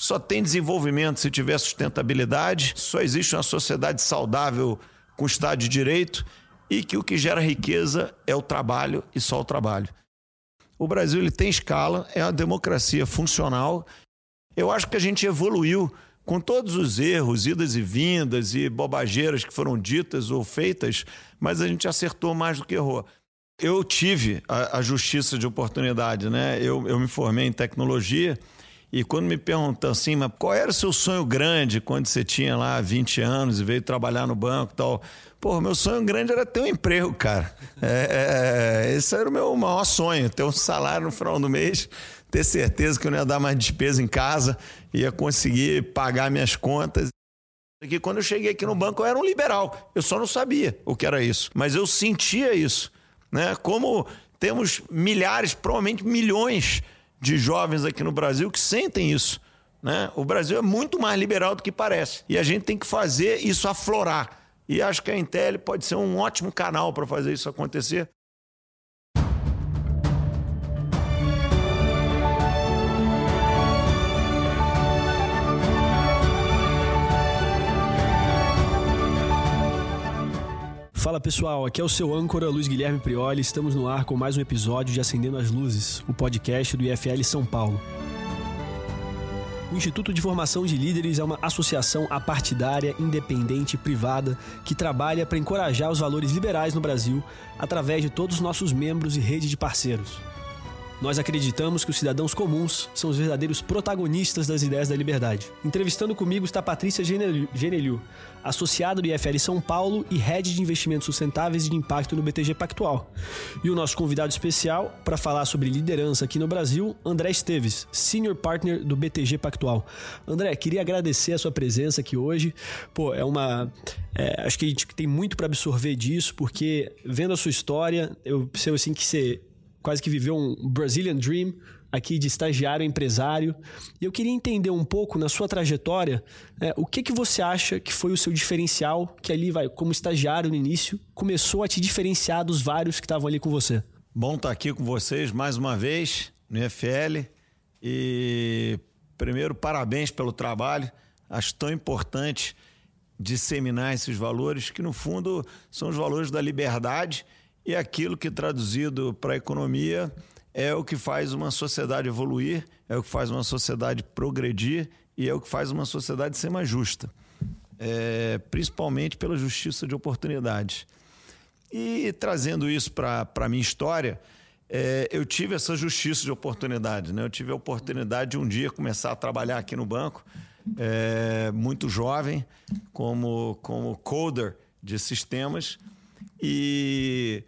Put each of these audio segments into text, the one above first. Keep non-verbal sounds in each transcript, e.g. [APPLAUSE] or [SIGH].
Só tem desenvolvimento se tiver sustentabilidade, só existe uma sociedade saudável com Estado de Direito e que o que gera riqueza é o trabalho e só o trabalho. O Brasil ele tem escala, é uma democracia funcional. Eu acho que a gente evoluiu com todos os erros, idas e vindas e bobageiras que foram ditas ou feitas, mas a gente acertou mais do que errou. Eu tive a, a justiça de oportunidade, né? Eu, eu me formei em tecnologia e quando me perguntam assim, mas qual era o seu sonho grande quando você tinha lá 20 anos e veio trabalhar no banco e tal? Pô, meu sonho grande era ter um emprego, cara. É, é, esse era o meu maior sonho, ter um salário no final do mês, ter certeza que eu não ia dar mais despesa em casa, ia conseguir pagar minhas contas. Que quando eu cheguei aqui no banco eu era um liberal, eu só não sabia o que era isso, mas eu sentia isso, né? Como temos milhares, provavelmente milhões de jovens aqui no Brasil que sentem isso. Né? O Brasil é muito mais liberal do que parece. E a gente tem que fazer isso aflorar. E acho que a Intel pode ser um ótimo canal para fazer isso acontecer. Fala pessoal, aqui é o seu âncora Luiz Guilherme Prioli. Estamos no ar com mais um episódio de Acendendo as Luzes, o podcast do IFL São Paulo. O Instituto de Formação de Líderes é uma associação apartidária, independente e privada que trabalha para encorajar os valores liberais no Brasil através de todos os nossos membros e rede de parceiros. Nós acreditamos que os cidadãos comuns são os verdadeiros protagonistas das ideias da liberdade. Entrevistando comigo está Patrícia Geneliu, associada do IFL São Paulo e head de investimentos sustentáveis e de impacto no BTG Pactual. E o nosso convidado especial para falar sobre liderança aqui no Brasil, André Esteves, senior partner do BTG Pactual. André, queria agradecer a sua presença aqui hoje. Pô, é uma é, acho que a gente tem muito para absorver disso, porque vendo a sua história, eu percebo assim que você quase que viveu um Brazilian Dream aqui de estagiário empresário. E eu queria entender um pouco na sua trajetória né, o que, que você acha que foi o seu diferencial, que ali vai, como estagiário no início, começou a te diferenciar dos vários que estavam ali com você. Bom estar tá aqui com vocês mais uma vez no IFL. E primeiro, parabéns pelo trabalho. Acho tão importante disseminar esses valores, que no fundo são os valores da liberdade e aquilo que traduzido para a economia é o que faz uma sociedade evoluir, é o que faz uma sociedade progredir e é o que faz uma sociedade ser mais justa. É, principalmente pela justiça de oportunidades. E trazendo isso para a minha história, é, eu tive essa justiça de oportunidade. Né? Eu tive a oportunidade de um dia começar a trabalhar aqui no banco, é, muito jovem, como, como coder de sistemas. E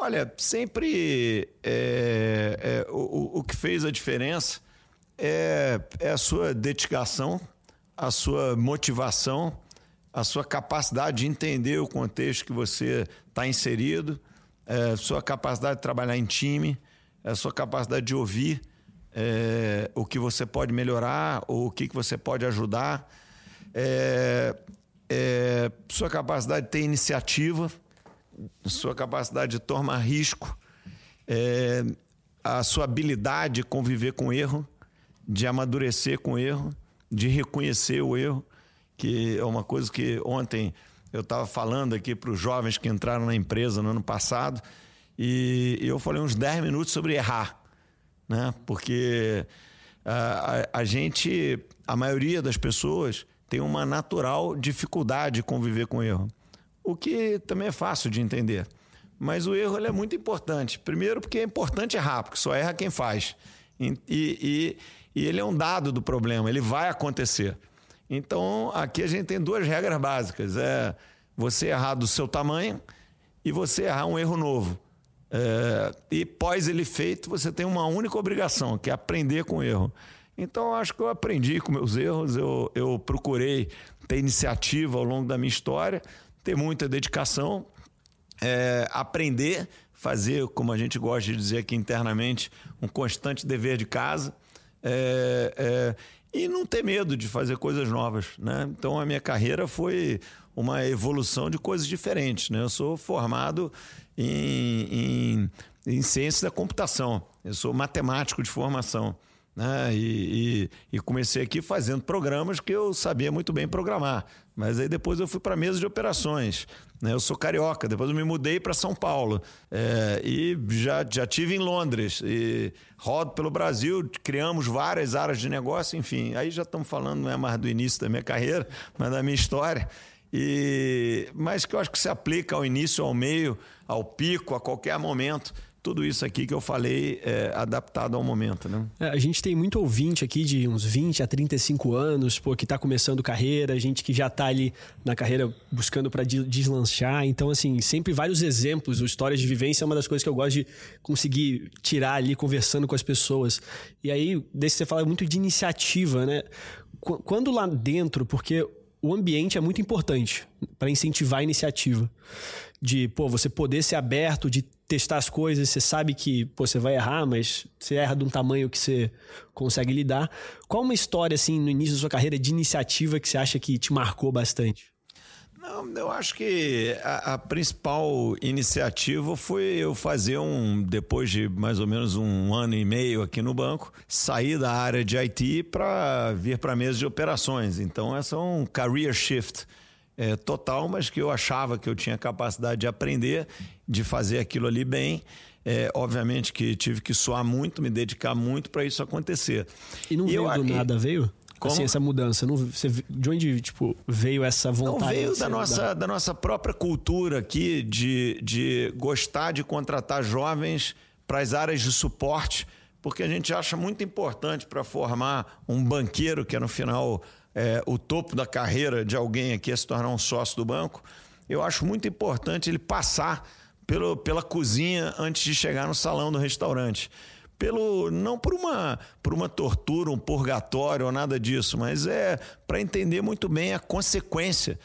olha, sempre é, é, o, o que fez a diferença é, é a sua dedicação, a sua motivação, a sua capacidade de entender o contexto que você está inserido, é, sua capacidade de trabalhar em time, a sua capacidade de ouvir é, o que você pode melhorar ou o que, que você pode ajudar, é, é sua capacidade de ter iniciativa sua capacidade de tomar risco, é, a sua habilidade de conviver com erro, de amadurecer com erro, de reconhecer o erro, que é uma coisa que ontem eu estava falando aqui para os jovens que entraram na empresa no ano passado, e eu falei uns 10 minutos sobre errar, né? porque a, a, a gente, a maioria das pessoas, tem uma natural dificuldade de conviver com erro o que também é fácil de entender. Mas o erro é muito importante. Primeiro, porque é importante errar, porque só erra quem faz. E, e, e ele é um dado do problema, ele vai acontecer. Então, aqui a gente tem duas regras básicas: é você errar do seu tamanho e você errar um erro novo. É, e pós ele feito, você tem uma única obrigação, que é aprender com o erro. Então, acho que eu aprendi com meus erros, eu, eu procurei ter iniciativa ao longo da minha história, ter muita dedicação, é, aprender, fazer, como a gente gosta de dizer aqui internamente, um constante dever de casa. É, é, e não ter medo de fazer coisas novas, né? Então a minha carreira foi uma evolução de coisas diferentes, né? Eu sou formado em, em, em ciência da computação, eu sou matemático de formação, Né? E, e, e, comecei aqui fazendo programas que eu sabia muito bem programar. Mas aí depois eu fui para a mesa de operações. Né? Eu sou carioca, depois eu me mudei para São Paulo. É, e já, já tive em Londres. E rodo pelo Brasil, criamos várias áreas de negócio, enfim. Aí já estamos falando, não é mais do início da minha carreira, mas da minha história. E, mas que eu acho que se aplica ao início, ao meio, ao pico, a qualquer momento tudo isso aqui que eu falei é adaptado ao momento, né? É, a gente tem muito ouvinte aqui de uns 20 a 35 anos, pô, que está começando carreira, gente que já está ali na carreira buscando para deslanchar. Então, assim, sempre vários exemplos, Histórias de Vivência é uma das coisas que eu gosto de conseguir tirar ali conversando com as pessoas. E aí, desse você fala muito de iniciativa, né? Quando lá dentro, porque o ambiente é muito importante para incentivar a iniciativa. De, pô, você poder ser aberto, de testar as coisas, você sabe que pô, você vai errar, mas você erra de um tamanho que você consegue lidar. Qual uma história, assim, no início da sua carreira de iniciativa que você acha que te marcou bastante? Não, eu acho que a, a, principal iniciativa foi eu fazer um, depois de mais ou menos um ano e meio aqui no banco, sair da área de IT para vir para a mesa de operações. Então, essa é um career shift é, total, mas que eu achava que eu tinha capacidade de aprender, de fazer aquilo ali bem. É, obviamente que tive que suar muito, me dedicar muito para isso acontecer. E não veio eu, do nada, veio? Como? Assim, essa mudança. Não, você, de onde tipo, veio essa vontade? Não, veio da nossa, da nossa própria cultura aqui de, de gostar de contratar jovens para as áreas de suporte, porque a gente acha muito importante para formar um banqueiro, que é no final é, o topo da carreira de alguém aqui a se tornar um sócio do banco. Eu acho muito importante ele passar pelo, pela cozinha antes de chegar no salão do restaurante pelo não por uma por uma tortura, um purgatório ou nada disso, mas é para entender muito bem a consequência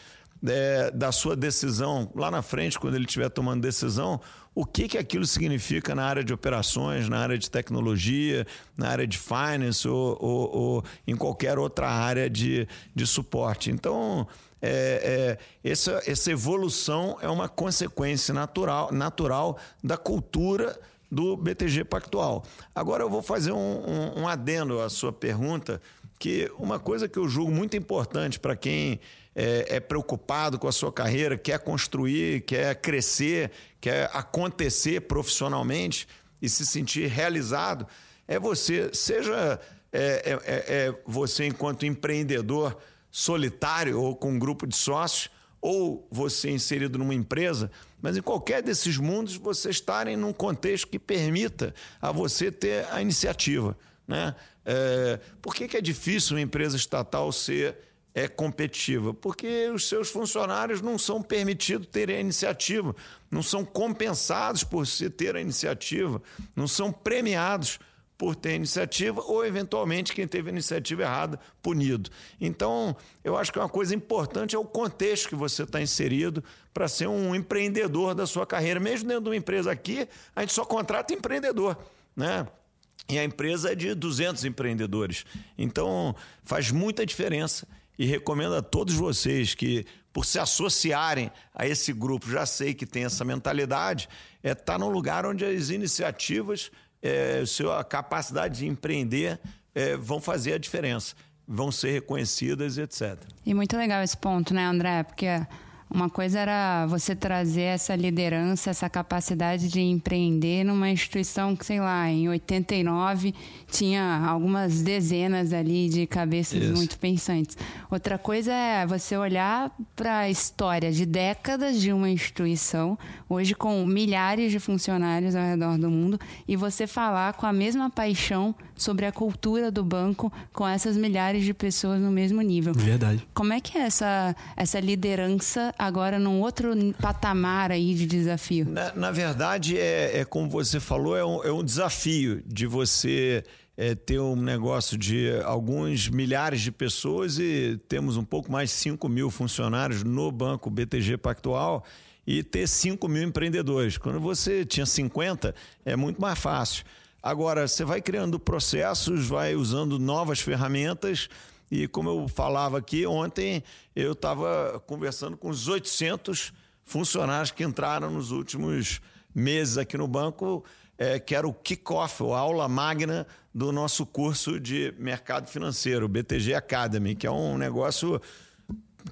é, da sua decisão lá na frente, quando ele estiver tomando decisão, o que, que aquilo significa na área de operações, na área de tecnologia, na área de finance ou, ou, ou em qualquer outra área de, de suporte. Então, é, é, essa, essa evolução é uma consequência natural, natural da cultura do BTG Pactual. Agora eu vou fazer um, um, um adendo à sua pergunta, que uma coisa que eu julgo muito importante para quem é, é, preocupado com a sua carreira, quer construir, quer crescer, quer acontecer profissionalmente e se sentir realizado, é você, seja é, é, é, é você enquanto empreendedor solitário ou com um grupo de sócios, ou você inserido numa empresa, mas em qualquer desses mundos você estarem num contexto que permita a você ter a iniciativa. Né? É, por que, que é difícil uma empresa estatal ser é, competitiva? Porque os seus funcionários não são permitidos terem a iniciativa, não são compensados por se ter a iniciativa, não são premiados por ter iniciativa ou, eventualmente, quem teve a iniciativa errada, punido. Então, eu acho que uma coisa importante é o contexto que você está inserido para ser um empreendedor da sua carreira. Mesmo dentro de uma empresa aqui, a gente só contrata empreendedor, né? E a empresa é de 200 empreendedores. Então, faz muita diferença e recomendo a todos vocês que, por se associarem a esse grupo, já sei que tem essa mentalidade, é estar tá num lugar onde as iniciativas é, sua capacidade de empreender é, vão fazer a diferença, vão ser reconhecidas, etc. E muito legal esse ponto, né, André? Porque uma coisa era você trazer essa liderança, essa capacidade de empreender numa instituição que, sei lá, em 89 tinha algumas dezenas ali de cabeças Isso. muito pensantes. Outra coisa é você olhar para a história de décadas de uma instituição, hoje com milhares de funcionários ao redor do mundo, e você falar com a mesma paixão sobre a cultura do banco com essas milhares de pessoas no mesmo nível. Verdade. Como é que é essa, essa liderança agora num outro patamar aí de desafio? Na, na verdade, é, é, como você falou, é um, é um desafio de você é, ter um negócio de alguns milhares de pessoas e temos um pouco mais de 5 mil funcionários no Banco BTG Pactual e ter 5 mil empreendedores. Quando você tinha 50, é muito mais fácil. Agora, você vai criando processos, vai usando novas ferramentas e como eu falava aqui, ontem eu estava conversando com os 800 funcionários que entraram nos últimos meses aqui no banco, é, que era o kickoff, a aula magna do nosso curso de mercado financeiro, BTG Academy, que é um negócio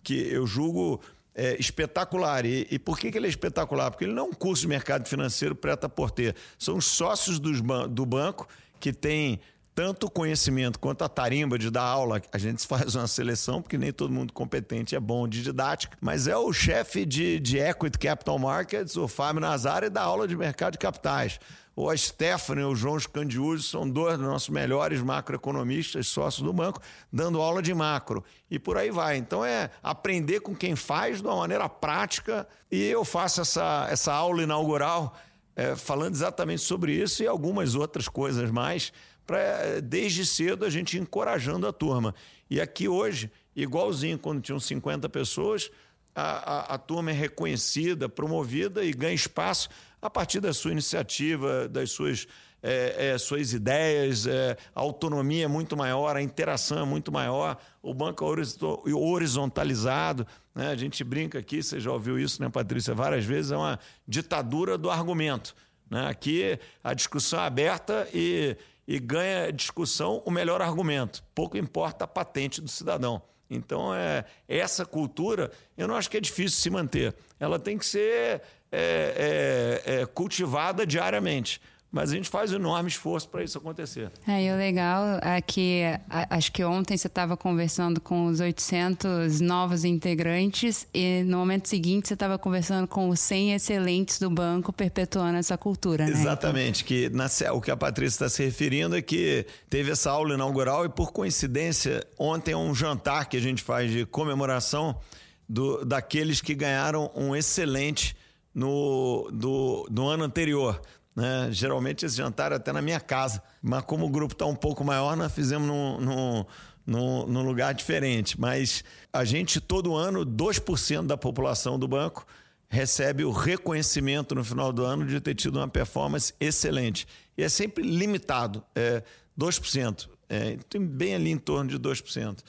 que eu julgo é, espetacular. E, e, por que, que ele é espetacular? Porque ele não é um curso de mercado financeiro preta por ter. São os sócios dos, do banco que têm tanto conhecimento quanto a tarimba de dar aula. A gente [LAUGHS] faz uma seleção, porque nem todo mundo competente é bom de didática, mas é o chefe de, de Equity Capital Markets, o Fábio Nazari, da aula de mercado de capitais. Ou a Stephanie ou o João Scandiuzzi são dois dos nossos melhores macroeconomistas, sócios do banco, dando aula de macro. E por aí vai. Então é aprender com quem faz de uma maneira prática. E eu faço essa, essa aula inaugural é, falando exatamente sobre isso e algumas outras coisas mais para desde cedo a gente encorajando a turma. E aqui hoje, igualzinho quando tinham 50 pessoas, a, a, a, turma é reconhecida, promovida e ganha espaço a partir da sua iniciativa, das suas, é, é, suas ideias, é, a autonomia é muito maior, a interação é muito maior, o banco é horizontalizado. Né? A gente brinca aqui, você já ouviu isso, né, Patrícia, várias vezes, é uma ditadura do argumento. Né? Aqui a discussão é aberta e e ganha discussão o melhor argumento. Pouco importa a patente do cidadão. Então, é, essa cultura, eu não acho que é difícil se manter. Ela tem que ser é, é, é cultivada diariamente mas a gente faz um enorme esforço para isso acontecer. É, e o legal é que acho que ontem você estava conversando com os 800 novos integrantes e no momento seguinte você estava conversando com os 100 excelentes do banco perpetuando essa cultura, né? Exatamente, então... que na, o que a Patrícia está se referindo é que teve essa aula inaugural e por coincidência ontem é um jantar que a gente faz de comemoração do, daqueles que ganharam um excelente no, do, do ano anterior. Né? Geralmente esse jantar é até na minha casa, mas como o grupo está um pouco maior, nós fizemos num, num, num, num lugar diferente. Mas a gente, todo ano, 2% da população do banco recebe o reconhecimento no final do ano de ter tido uma performance excelente. E é sempre limitado, é 2%, é, bem ali em torno de 2%.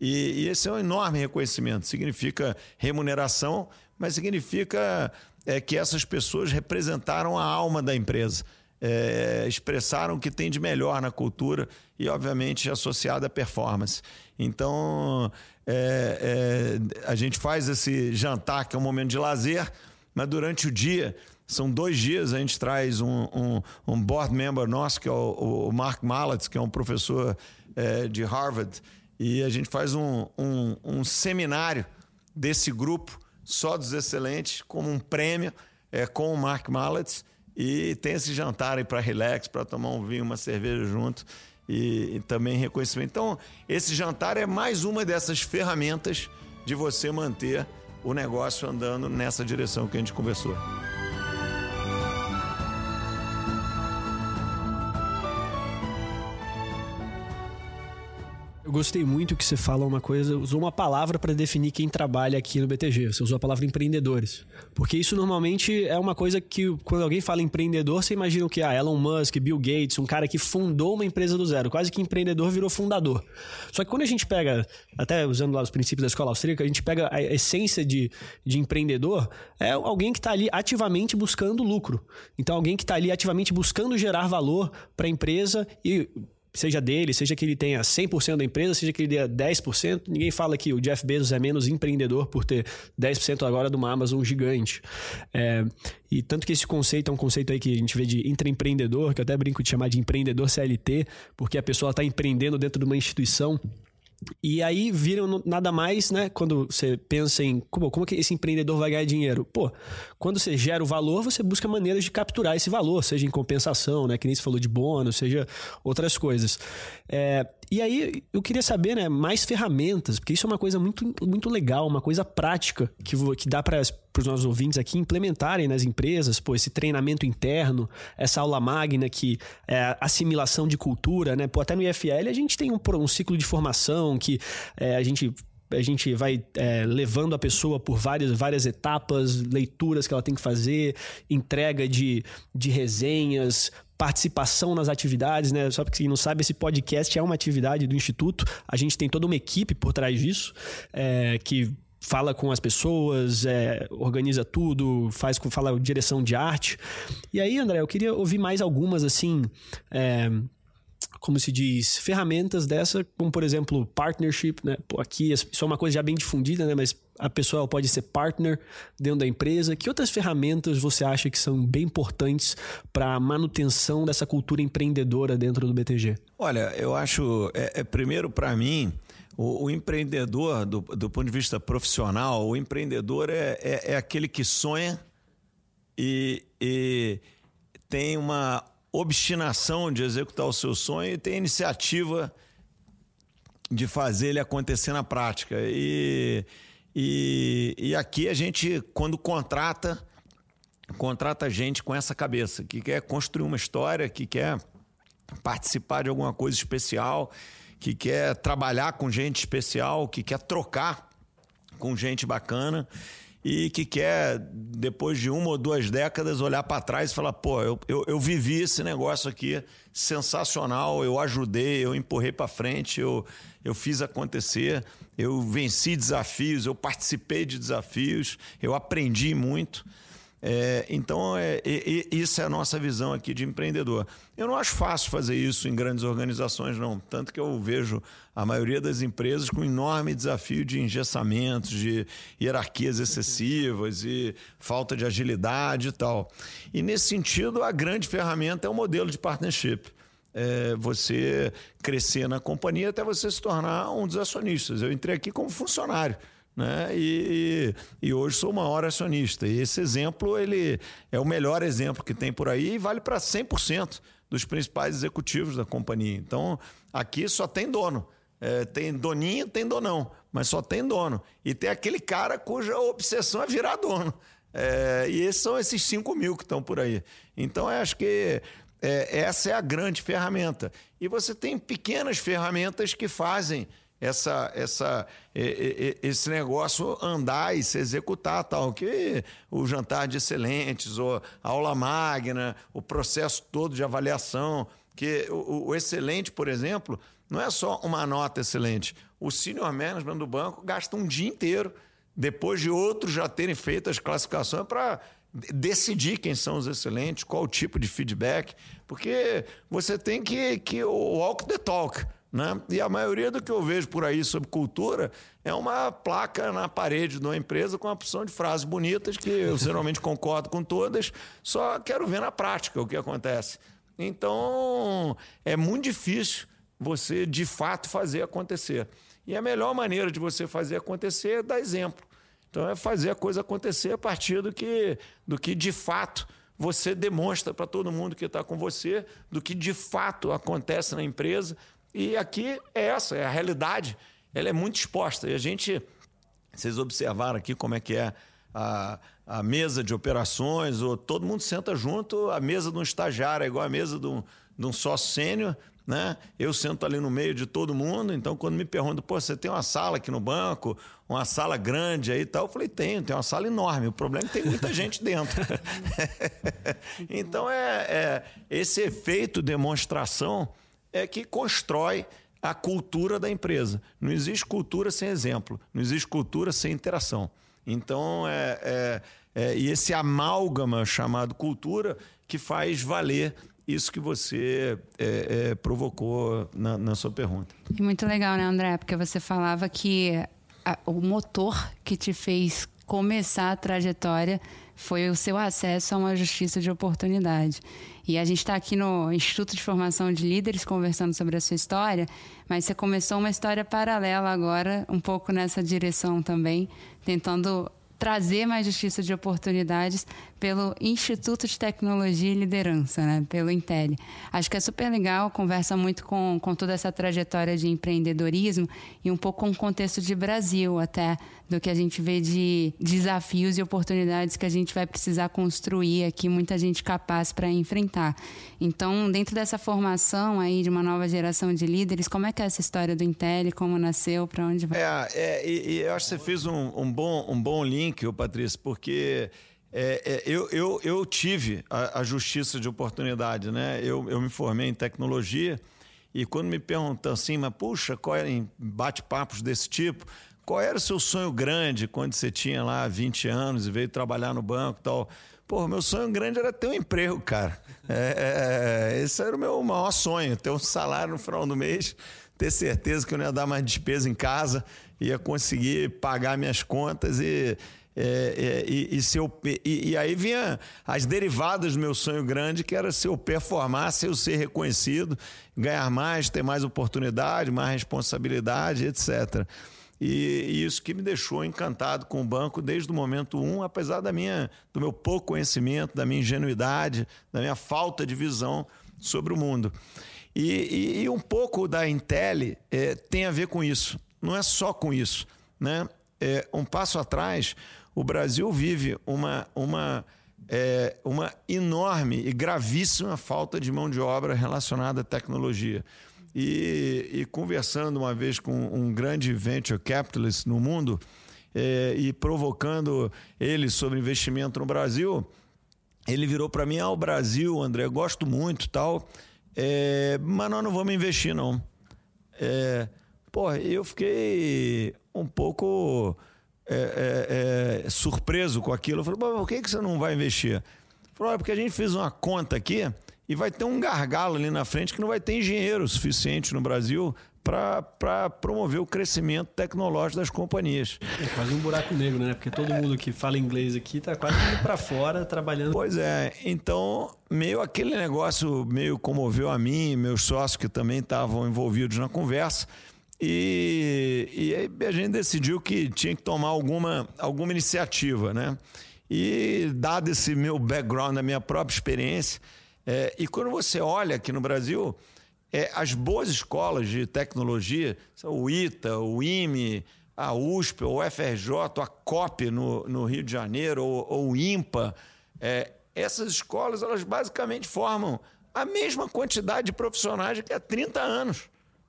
E, e esse é um enorme reconhecimento. Significa remuneração, mas significa é que essas pessoas representaram a alma da empresa. É, expressaram o que tem de melhor na cultura e, obviamente, associado à performance. Então, é, é, a gente faz esse jantar, que é um momento de lazer, mas durante o dia, são dois dias, a gente traz um, um, um board member nosso, que é o, o Mark Malletz, que é um professor é, de Harvard, e a gente faz um, um seminário desse grupo só dos excelentes, como um prêmio é, com o Mark Malletz. E tem esse jantar aí para relax, para tomar um vinho, uma cerveja junto e, e também reconhecimento. Então, esse jantar é mais uma dessas ferramentas de você manter o negócio andando nessa direção que a gente conversou. Eu gostei muito que você fala uma coisa, usou uma palavra para definir quem trabalha aqui no BTG. Você usou a palavra empreendedores. Porque isso normalmente é uma coisa que, quando alguém fala empreendedor, você imagina o que? Ah, Elon Musk, Bill Gates, um cara que fundou uma empresa do zero. Quase que empreendedor virou fundador. Só que quando a gente pega, até usando lá os princípios da escola austríaca, a gente pega a essência de, de empreendedor, é alguém que está ali ativamente buscando lucro. Então, alguém que está ali ativamente buscando gerar valor para a empresa e seja dele, seja que ele tenha 100% da empresa, seja que ele dê 10%, ninguém fala que o Jeff Bezos é menos empreendedor por ter 10% agora de uma Amazon gigante. É, e tanto que esse conceito é um conceito aí que a gente vê de intraempreendedor, que eu até brinco de chamar de empreendedor CLT, porque a pessoa está empreendendo dentro de uma instituição e aí viram nada mais, né? Quando você pensa em como, como que esse empreendedor vai ganhar dinheiro? Pô, quando você gera o valor, você busca maneiras de capturar esse valor, seja em compensação, né? Que nem você falou de bônus, seja outras coisas. É, e aí eu queria saber, né, mais ferramentas, porque isso é uma coisa muito, muito legal, uma coisa prática que, que dá para os nossos ouvintes aqui implementarem nas empresas, pô, esse treinamento interno, essa aula magna que é assimilação de cultura, né? Pô, até no IFL a gente tem um, um ciclo de formação que é, a gente a gente vai é, levando a pessoa por várias, várias etapas, leituras que ela tem que fazer, entrega de, de resenhas, participação nas atividades, né? Só porque quem não sabe, esse podcast é uma atividade do Instituto. A gente tem toda uma equipe por trás disso, é, que fala com as pessoas, é, organiza tudo, faz fala direção de arte. E aí, André, eu queria ouvir mais algumas assim. É, como se diz, ferramentas dessa, como por exemplo, partnership, né? Pô, aqui isso é uma coisa já bem difundida, né? Mas a pessoa pode ser partner dentro da empresa. Que outras ferramentas você acha que são bem importantes para a manutenção dessa cultura empreendedora dentro do BTG? Olha, eu acho, é, é primeiro para mim, o, o, empreendedor, do, do ponto de vista profissional, o empreendedor é, é, é aquele que sonha e, e tem uma obstinação de executar o seu sonho e tem iniciativa de fazer ele acontecer na prática. E, e, e aqui a gente, quando contrata, contrata gente com essa cabeça, que quer construir uma história, que quer participar de alguma coisa especial, que quer trabalhar com gente especial, que quer trocar com gente bacana e que quer, depois de uma ou duas décadas, olhar para trás e falar: pô, eu, eu, eu, vivi esse negócio aqui sensacional, eu ajudei, eu empurrei para frente, eu, eu fiz acontecer, eu venci desafios, eu participei de desafios, eu aprendi muito. É, então, é, é, isso é a nossa visão aqui de empreendedor. Eu não acho fácil fazer isso em grandes organizações, não. Tanto que eu vejo a maioria das empresas com enorme desafio de engessamentos, de hierarquias excessivas e falta de agilidade e tal. E, nesse sentido, a grande ferramenta é o modelo de partnership. É você crescer na companhia até você se tornar um dos acionistas. Eu entrei aqui como funcionário né? E, e, e, hoje sou o maior acionista. E esse exemplo ele é o melhor exemplo que tem por aí e vale para 100% dos principais executivos da companhia. Então, aqui só tem dono. É, tem doninho, tem donão, mas só tem dono. E tem aquele cara cuja obsessão é virar dono. É, e esses são esses 5 mil que estão por aí. Então, acho que é, essa é a grande ferramenta. E você tem pequenas ferramentas que fazem essa, essa, esse negócio andar e se executar, tal, que o jantar de excelentes, ou a aula magna, o processo todo de avaliação, que o, o excelente, por exemplo, não é só uma nota excelente. O senior management do banco gasta um dia inteiro, depois de outros já terem feito as classificações, para decidir quem são os excelentes, qual o tipo de feedback, porque você tem que, que walk the talk. Né? E a maioria do que eu vejo por aí sobre cultura é uma placa na parede de uma empresa com uma opção de frases bonitas, que eu [LAUGHS] geralmente concordo com todas, só quero ver na prática o que acontece. Então, é muito difícil você, de fato, fazer acontecer. E a melhor maneira de você fazer acontecer é dar exemplo. Então, é fazer a coisa acontecer a partir do que, do que de fato, você demonstra para todo mundo que está com você, do que de fato acontece na empresa, e aqui é essa, é a realidade. Ela é muito exposta. E a gente, vocês observaram aqui como é que é a, a mesa de operações, ou todo mundo senta junto, a mesa de um estagiário é igual a mesa de um, de um sócio sênior, né? Eu sento ali no meio de todo mundo, então quando me perguntam, pô, você tem uma sala aqui no banco, uma sala grande aí e tal, eu falei, tenho, tem uma sala enorme, o problema é que tem muita gente dentro. [LAUGHS] então é, é esse efeito demonstração é que constrói a cultura da empresa. Não existe cultura sem exemplo, não existe cultura sem interação. Então, é, é, é, e esse amálgama chamado cultura que faz valer isso que você é, é, provocou na, na, sua pergunta. Muito legal, né, André? Porque você falava que o motor que te fez começar a trajetória foi o seu acesso a uma justiça de oportunidade. E a gente está aqui no Instituto de Formação de Líderes conversando sobre a sua história, mas você começou uma história paralela agora, um pouco nessa direção também, tentando trazer mais justiça de oportunidades pelo Instituto de Tecnologia e Liderança, né? pelo Intel. Acho que é super legal, conversa muito com, com toda essa trajetória de empreendedorismo e um pouco com o contexto de Brasil até, do que a gente vê de desafios e oportunidades que a gente vai precisar construir aqui, muita gente capaz para enfrentar. Então, dentro dessa formação aí de uma nova geração de líderes, como é que é essa história do Intel, como nasceu, para onde vai? É, é e, e, eu acho que você fez um, um, bom, um bom link, Patrícia, porque é, é, eu, eu, eu tive a, a, justiça de oportunidade, né? Eu, eu me formei em tecnologia e quando me perguntam assim, mas puxa, qual é, em bate-papos desse tipo, qual era o seu sonho grande quando você tinha lá 20 anos e veio trabalhar no banco e tal? Pô, meu sonho grande era ter um emprego, cara. É, é, esse era o meu maior sonho, ter um salário no final do mês, ter certeza que eu não ia dar mais despesa em casa, ia conseguir pagar minhas contas e é, é, e, e, se eu, e, e, aí vinha as derivadas do meu sonho grande, que era se eu performar, se eu ser reconhecido, ganhar mais, ter mais oportunidade, mais responsabilidade, etc. E, e, isso que me deixou encantado com o banco desde o momento um, apesar da minha, do meu pouco conhecimento, da minha ingenuidade, da minha falta de visão sobre o mundo. E, e um pouco da Intel é, tem a ver com isso. Não é só com isso, né? É, um passo atrás, o Brasil vive uma, uma, é, uma enorme e gravíssima falta de mão de obra relacionada à tecnologia. E, e conversando uma vez com um grande venture capitalist no mundo é, e provocando ele sobre investimento no Brasil, ele virou para mim: Ah, o Brasil, André, gosto muito tal, é, mas nós não vamos investir, não. É, porra, eu fiquei um pouco é, é, é, surpreso com aquilo. Eu falei, por que, que você não vai investir? Falou, porque a gente fez uma conta aqui e vai ter um gargalo ali na frente que não vai ter engenheiro suficiente no Brasil para promover o crescimento tecnológico das companhias. É quase um buraco negro, né? Porque todo mundo que fala inglês aqui está quase indo para fora trabalhando. Pois é, então meio aquele negócio meio comoveu a mim, meus sócios que também estavam envolvidos na conversa. E, e aí a gente decidiu que tinha que tomar alguma, alguma iniciativa, né? E dado esse meu background, a minha própria experiência, é, e quando você olha aqui no Brasil, é, as boas escolas de tecnologia, o ITA, o IME, a USP, o FRJ, a COP no, no Rio de Janeiro, ou, ou o IMPA, é, essas escolas elas basicamente formam a mesma quantidade de profissionais que há 30 anos.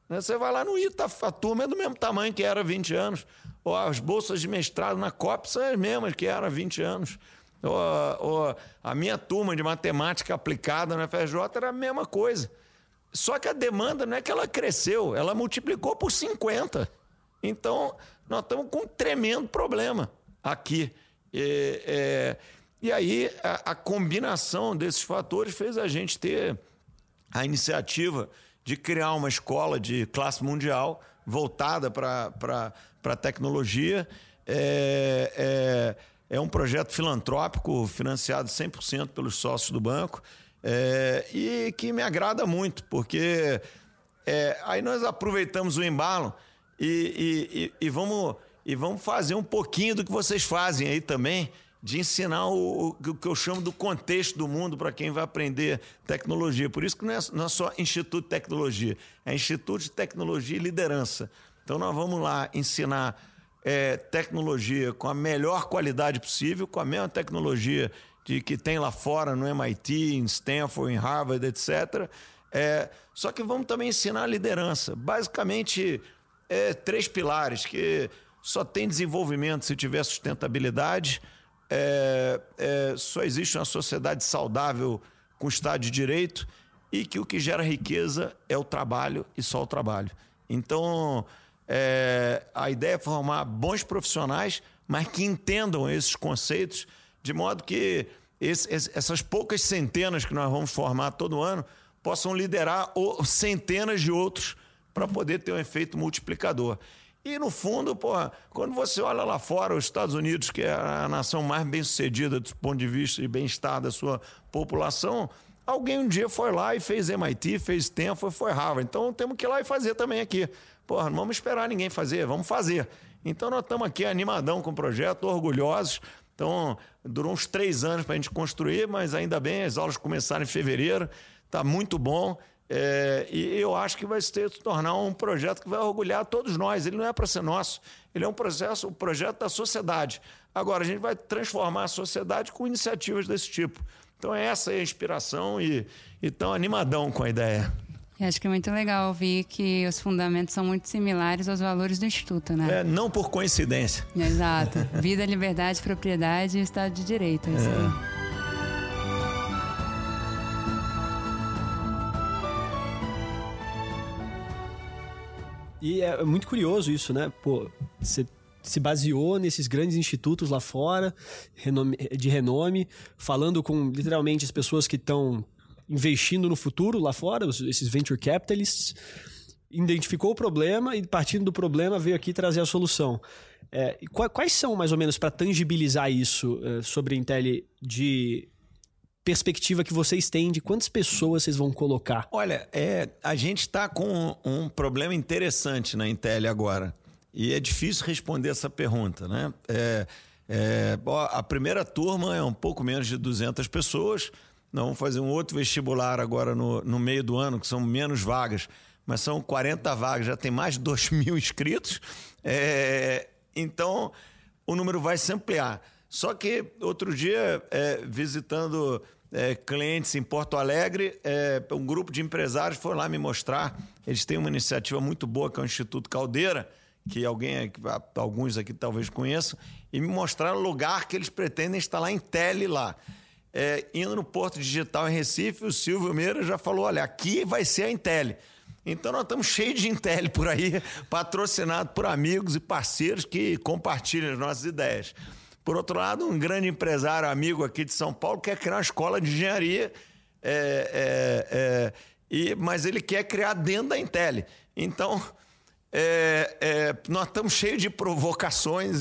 Né? Você vai lá no ITA, a turma é do mesmo tamanho que era há 20 anos. Ou as bolsas de mestrado na COP são as mesmas que eram há 20 anos. Ou, ou a minha turma de matemática aplicada na FRJ era a mesma coisa. Só que a demanda não é que ela cresceu, ela multiplicou por 50. Então, nós estamos com um tremendo problema aqui. E, é, e aí, a, a combinação desses fatores fez a gente ter a iniciativa de criar uma escola de classe mundial voltada para a tecnologia. É, é, é, um projeto filantrópico financiado 100% pelos sócios do banco é, e que me agrada muito, porque é, aí nós aproveitamos o embalo e, e, e, e, vamos, e vamos fazer um pouquinho do que vocês fazem aí também de ensinar o, o, que eu chamo do contexto do mundo para quem vai aprender tecnologia. Por isso que não é, não é só Instituto de Tecnologia, é Instituto de Tecnologia e Liderança. Então nós vamos lá ensinar é, tecnologia com a melhor qualidade possível, com a mesma tecnologia de que tem lá fora no MIT, em Stanford, em Harvard, etc. É, só que vamos também ensinar liderança. Basicamente, é, três pilares que só tem desenvolvimento se tiver sustentabilidade é, é, só existe uma sociedade saudável com Estado de Direito e que o que gera riqueza é o trabalho e só o trabalho. Então, é, a ideia é formar bons profissionais, mas que entendam esses conceitos, de modo que esse, essas poucas centenas que nós vamos formar todo ano possam liderar centenas de outros para poder ter um efeito multiplicador. E no fundo, porra, quando você olha lá fora, os Estados Unidos, que é a nação mais bem sucedida do ponto de vista de bem-estar da sua população, alguém um dia foi lá e fez MIT, fez Stanford, foi Harvard. Então temos que ir lá e fazer também aqui. Porra, não vamos esperar ninguém fazer, vamos fazer. Então nós estamos aqui animadão com o projeto, orgulhosos. Então durou uns três anos para a gente construir, mas ainda bem, as aulas começaram em fevereiro, está muito bom. É, e eu acho que vai se tornar um projeto que vai orgulhar todos nós. Ele não é para ser nosso, ele é um processo, um projeto da sociedade. Agora, a gente vai transformar a sociedade com iniciativas desse tipo. Então, essa é a inspiração e tão animadão com a ideia. Eu acho que é muito legal ouvir que os fundamentos são muito similares aos valores do Instituto, né? É, não por coincidência. Exato. Vida, liberdade, propriedade e Estado de Direito. É isso é. E é muito curioso isso, né? Pô, você se baseou nesses grandes institutos lá fora, de renome, falando com literalmente as pessoas que estão investindo no futuro lá fora, esses venture capitalists, identificou o problema e, partindo do problema, veio aqui trazer a solução. É, quais são, mais ou menos, para tangibilizar isso é, sobre Intel de perspectiva que vocês têm de quantas pessoas vocês vão colocar? Olha, é, a gente está com um problema interessante na Intel agora. E é difícil responder essa pergunta, né? É, é, a primeira turma é um pouco menos de 200 pessoas. Nós vamos fazer um outro vestibular agora no, no meio do ano, que são menos vagas, mas são 40 vagas, já tem mais de 2 [LAUGHS] mil inscritos. É, então, o número vai se ampliar. Só que outro dia, é, visitando é, clientes em Porto Alegre, é, um grupo de empresários foi lá me mostrar. Eles têm uma iniciativa muito boa, que é o Instituto Caldeira, que alguém, alguns aqui talvez conheçam, e me mostraram o lugar que eles pretendem instalar em tele lá. É, indo no Porto Digital em Recife, o Silvio Meira já falou: olha, aqui vai ser a Intel. Então nós estamos cheios de Intel por aí, [LAUGHS] patrocinado por amigos e parceiros que compartilham as nossas ideias. Por outro lado, um grande empresário amigo aqui de São Paulo quer criar uma escola de engenharia, é, é, é e, mas ele quer criar dentro da Intel. Então, é, é, nós estamos cheios de provocações,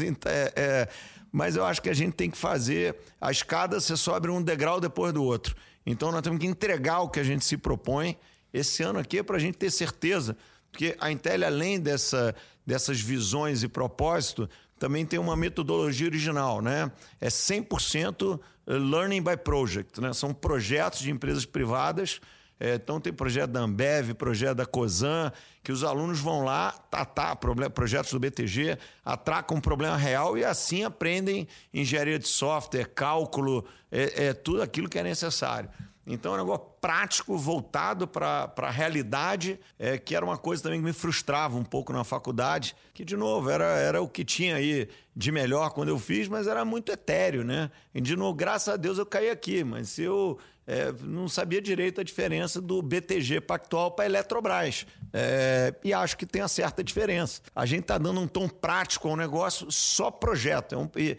mas eu acho que a gente tem que fazer a escada, você sobe um degrau depois do outro. Então nós temos que entregar o que a gente se propõe esse ano aqui para a gente ter certeza, porque a Intel, além dessa, dessas visões e propósito, também tem uma metodologia original, né? É 100% learning by project, né? São projetos de empresas privadas é, então tem projeto da Ambev, projeto da Cosan, que os alunos vão lá, tratar projetos do BTG, atracam um problema real e assim aprendem engenharia de software, cálculo, é, é tudo aquilo que é necessário. Então é um negócio prático, voltado para a realidade, é, que era uma coisa também que me frustrava um pouco na faculdade, que, de novo, era, era o que tinha aí de melhor quando eu fiz, mas era muito etéreo, né? E, de novo, graças a Deus eu caí aqui, mas eu é, não sabia direito a diferença do BTG Pactual para Eletrobras. É, e acho que tem uma certa diferença. A gente está dando um tom prático ao negócio, só projeto. É um, e,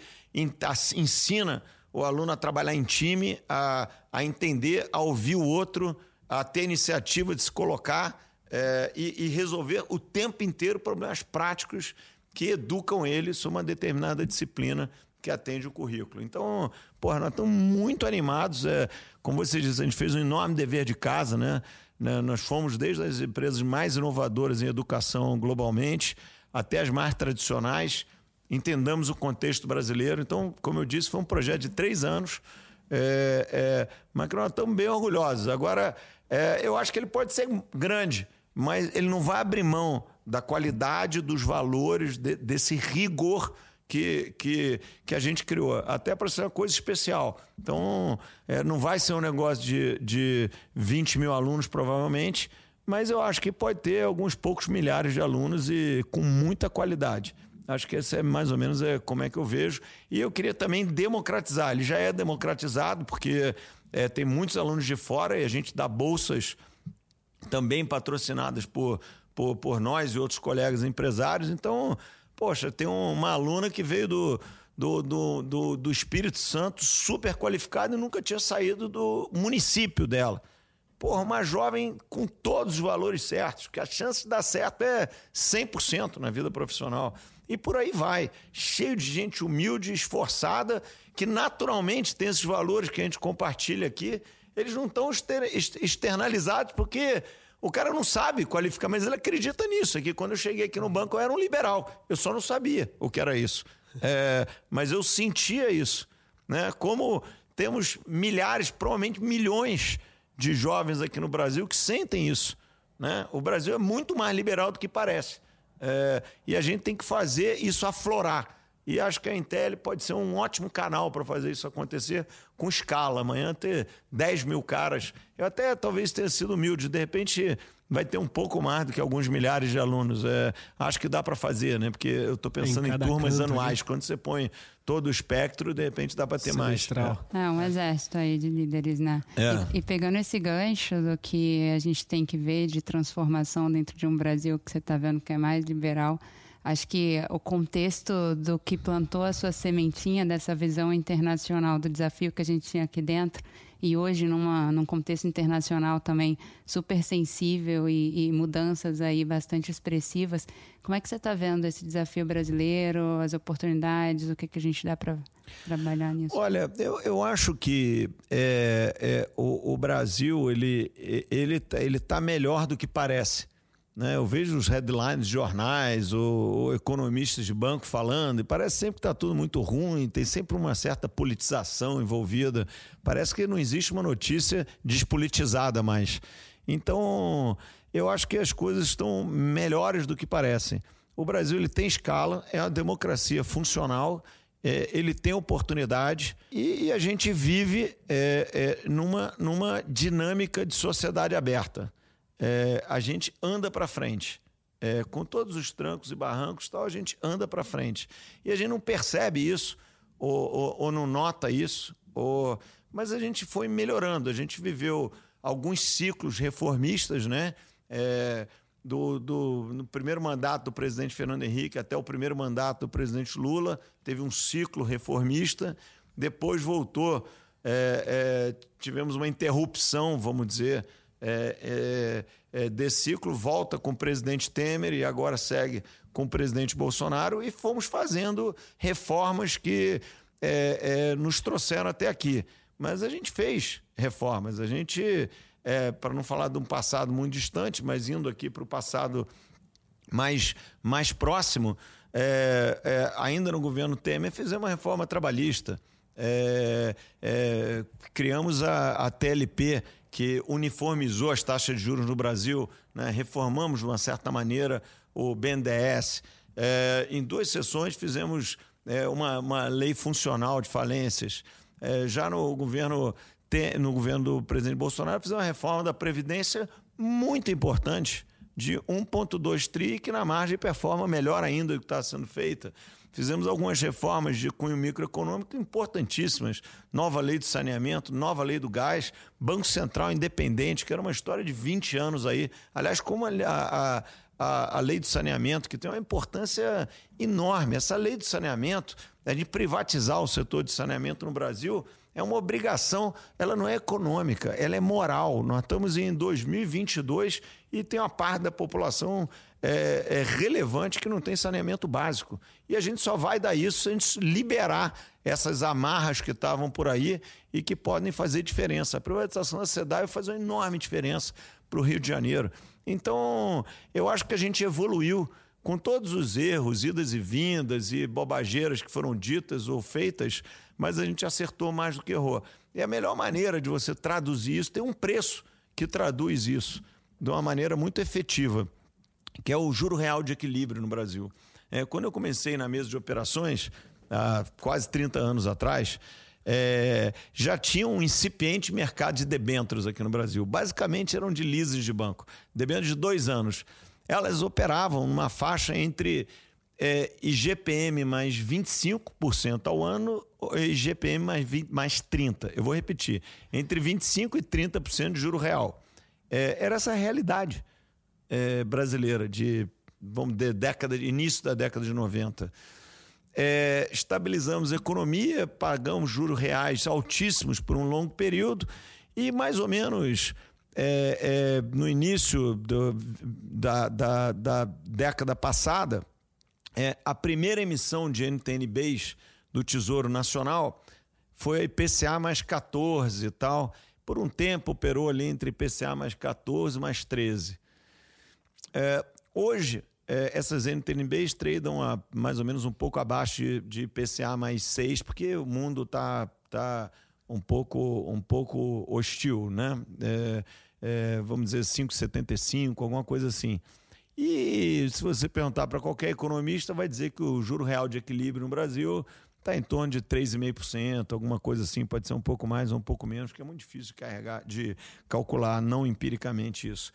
ensina o aluno a trabalhar em time, a, a entender, a ouvir o outro, a ter iniciativa de se colocar é, e, e, resolver o tempo inteiro problemas práticos que educam ele sobre uma determinada disciplina que atende o currículo. Então, porra, nós estamos muito animados. É, como você disse, a gente fez um enorme dever de casa, né? né nós fomos desde as empresas mais inovadoras em educação globalmente até as mais tradicionais entendamos o contexto brasileiro. Então, como eu disse, foi um projeto de três anos, é, é, mas nós estamos bem orgulhosos. Agora, é, eu acho que ele pode ser grande, mas ele não vai abrir mão da qualidade, dos valores, de, desse rigor que, que, que a gente criou, até para ser uma coisa especial. Então, é, não vai ser um negócio de, de 20 mil alunos, provavelmente, mas eu acho que pode ter alguns poucos milhares de alunos e com muita qualidade. Acho que esse é mais ou menos é, como é que eu vejo. E eu queria também democratizar. Ele já é democratizado, porque é, tem muitos alunos de fora e a gente dá bolsas também patrocinadas por, por, por nós e outros colegas empresários. Então, poxa, tem uma aluna que veio do, do, do, do, do Espírito Santo, super qualificada e nunca tinha saído do município dela. Porra, uma jovem com todos os valores certos, que a chance de dar certo é 100% na vida profissional. E por aí vai, cheio de gente humilde, esforçada, que naturalmente tem esses valores que a gente compartilha aqui. Eles não estão externalizados porque o cara não sabe qualificar, mas ele acredita nisso. Aqui, quando eu cheguei aqui no banco, eu era um liberal. Eu só não sabia o que era isso. É, mas eu sentia isso. Né? Como temos milhares, provavelmente milhões de jovens aqui no Brasil que sentem isso. Né? O Brasil é muito mais liberal do que parece. É, e a gente tem que fazer isso aflorar. E acho que a Intel pode ser um ótimo canal para fazer isso acontecer com escala. Amanhã ter 10 mil caras. Eu até talvez tenha sido humilde. De repente vai ter um pouco mais do que alguns milhares de alunos. É, acho que dá para fazer, né? Porque eu estou pensando em, em turmas anuais. Quando você põe todo o espectro, de repente dá para ter Semestral. mais. É. é um exército aí de líderes, né? É. E, e, pegando esse gancho do que a gente tem que ver de transformação dentro de um Brasil que você está vendo que é mais liberal, acho que o contexto do que plantou a sua sementinha dessa visão internacional do desafio que a gente tinha aqui dentro e hoje numa, num contexto internacional também super sensível e, e mudanças aí bastante expressivas, como é que você está vendo esse desafio brasileiro, as oportunidades, o que, que a gente dá para trabalhar nisso? Olha, eu, eu acho que é, é, o, o, Brasil ele ele ele está melhor do que parece. Né? Eu vejo os headlines de jornais ou, ou economistas de banco falando, e parece sempre que está tudo muito ruim, tem sempre uma certa politização envolvida. Parece que não existe uma notícia despolitizada mais. Então, eu acho que as coisas estão melhores do que parecem. O Brasil ele tem escala, é uma democracia funcional, é, ele tem oportunidade e, e a gente vive é, é, numa, numa dinâmica de sociedade aberta é, a gente anda para frente. É, com todos os trancos e barrancos, tal, a gente anda para frente. E a gente não percebe isso, ou, ou, ou não nota isso, ou... mas a gente foi melhorando. A gente viveu alguns ciclos reformistas, né? É, do, do, no primeiro mandato do presidente Fernando Henrique até o primeiro mandato do presidente Lula, teve um ciclo reformista, depois voltou, é, é, tivemos uma interrupção, vamos dizer, é, é, é, desse ciclo, volta com o presidente Temer e agora segue com o presidente Bolsonaro e fomos fazendo reformas que é, é, nos trouxeram até aqui. Mas a gente fez reformas, a gente, é, para não falar de um passado muito distante, mas indo aqui para o passado mais, mais próximo, ainda no governo Temer, fizemos uma reforma trabalhista. criamos a, a TLP, que uniformizou as taxas de juros no Brasil, né? reformamos de uma certa maneira o BNDES. É, em duas sessões fizemos é, uma, uma lei funcional de falências. É, já no governo, no governo do presidente Bolsonaro, fizemos uma reforma da Previdência muito importante, de 1,2 tri, que na margem performa melhor ainda do que está sendo feita. Fizemos algumas reformas de cunho microeconômico importantíssimas. Nova lei do saneamento, nova lei do gás, Banco Central independente, que era uma história de 20 anos aí. Aliás, como a, a, a, a lei do saneamento, que tem uma importância enorme. Essa lei do saneamento, é de privatizar o setor de saneamento no Brasil, é uma obrigação, ela não é econômica, ela é moral. Nós estamos em 2022 e tem uma parte da população é, é, relevante que não tem saneamento básico. E a gente só vai dar isso se a gente liberar essas amarras que estavam por aí e que podem fazer diferença. A privatização da SEDAI vai fazer uma enorme diferença para o Rio de Janeiro. Então, eu acho que a gente evoluiu com todos os erros, idas e vindas e bobageiras que foram ditas ou feitas, mas a gente acertou mais do que errou. E a melhor maneira de você traduzir isso tem um preço que traduz isso de uma maneira muito efetiva que é o juro real de equilíbrio no Brasil. É, quando eu comecei na mesa de operações, há quase 30 anos atrás, é, já tinha um incipiente mercado de debêntures aqui no Brasil. Basicamente eram de leases de banco, debêntures de dois anos. Elas operavam numa faixa entre é, IGPM mais 25% ao ano e IGPM mais, 20, mais 30%. Eu vou repetir, entre 25% e 30% de juro real. É, era essa a realidade é, brasileira de, vamos dizer, década, início da década de 90. É, estabilizamos a economia, pagamos juros reais altíssimos por um longo período e mais ou menos é, é, no início do, da, da, da, década passada, é, a primeira emissão de NTNBs do Tesouro Nacional foi a IPCA mais 14 e tal. Por um tempo operou ali entre IPCA mais 14 mais 13. É, hoje, é, essas NTNBs tradam a mais ou menos um pouco abaixo de, de PCA mais 6, porque o mundo está tá um, pouco, um pouco hostil, né? É, é, vamos dizer 5,75, alguma coisa assim. E se você perguntar para qualquer economista, vai dizer que o juro real de equilíbrio no Brasil está em torno de 3,5%, alguma coisa assim, pode ser um pouco mais ou um pouco menos, porque é muito difícil de carregar, de calcular não empiricamente isso.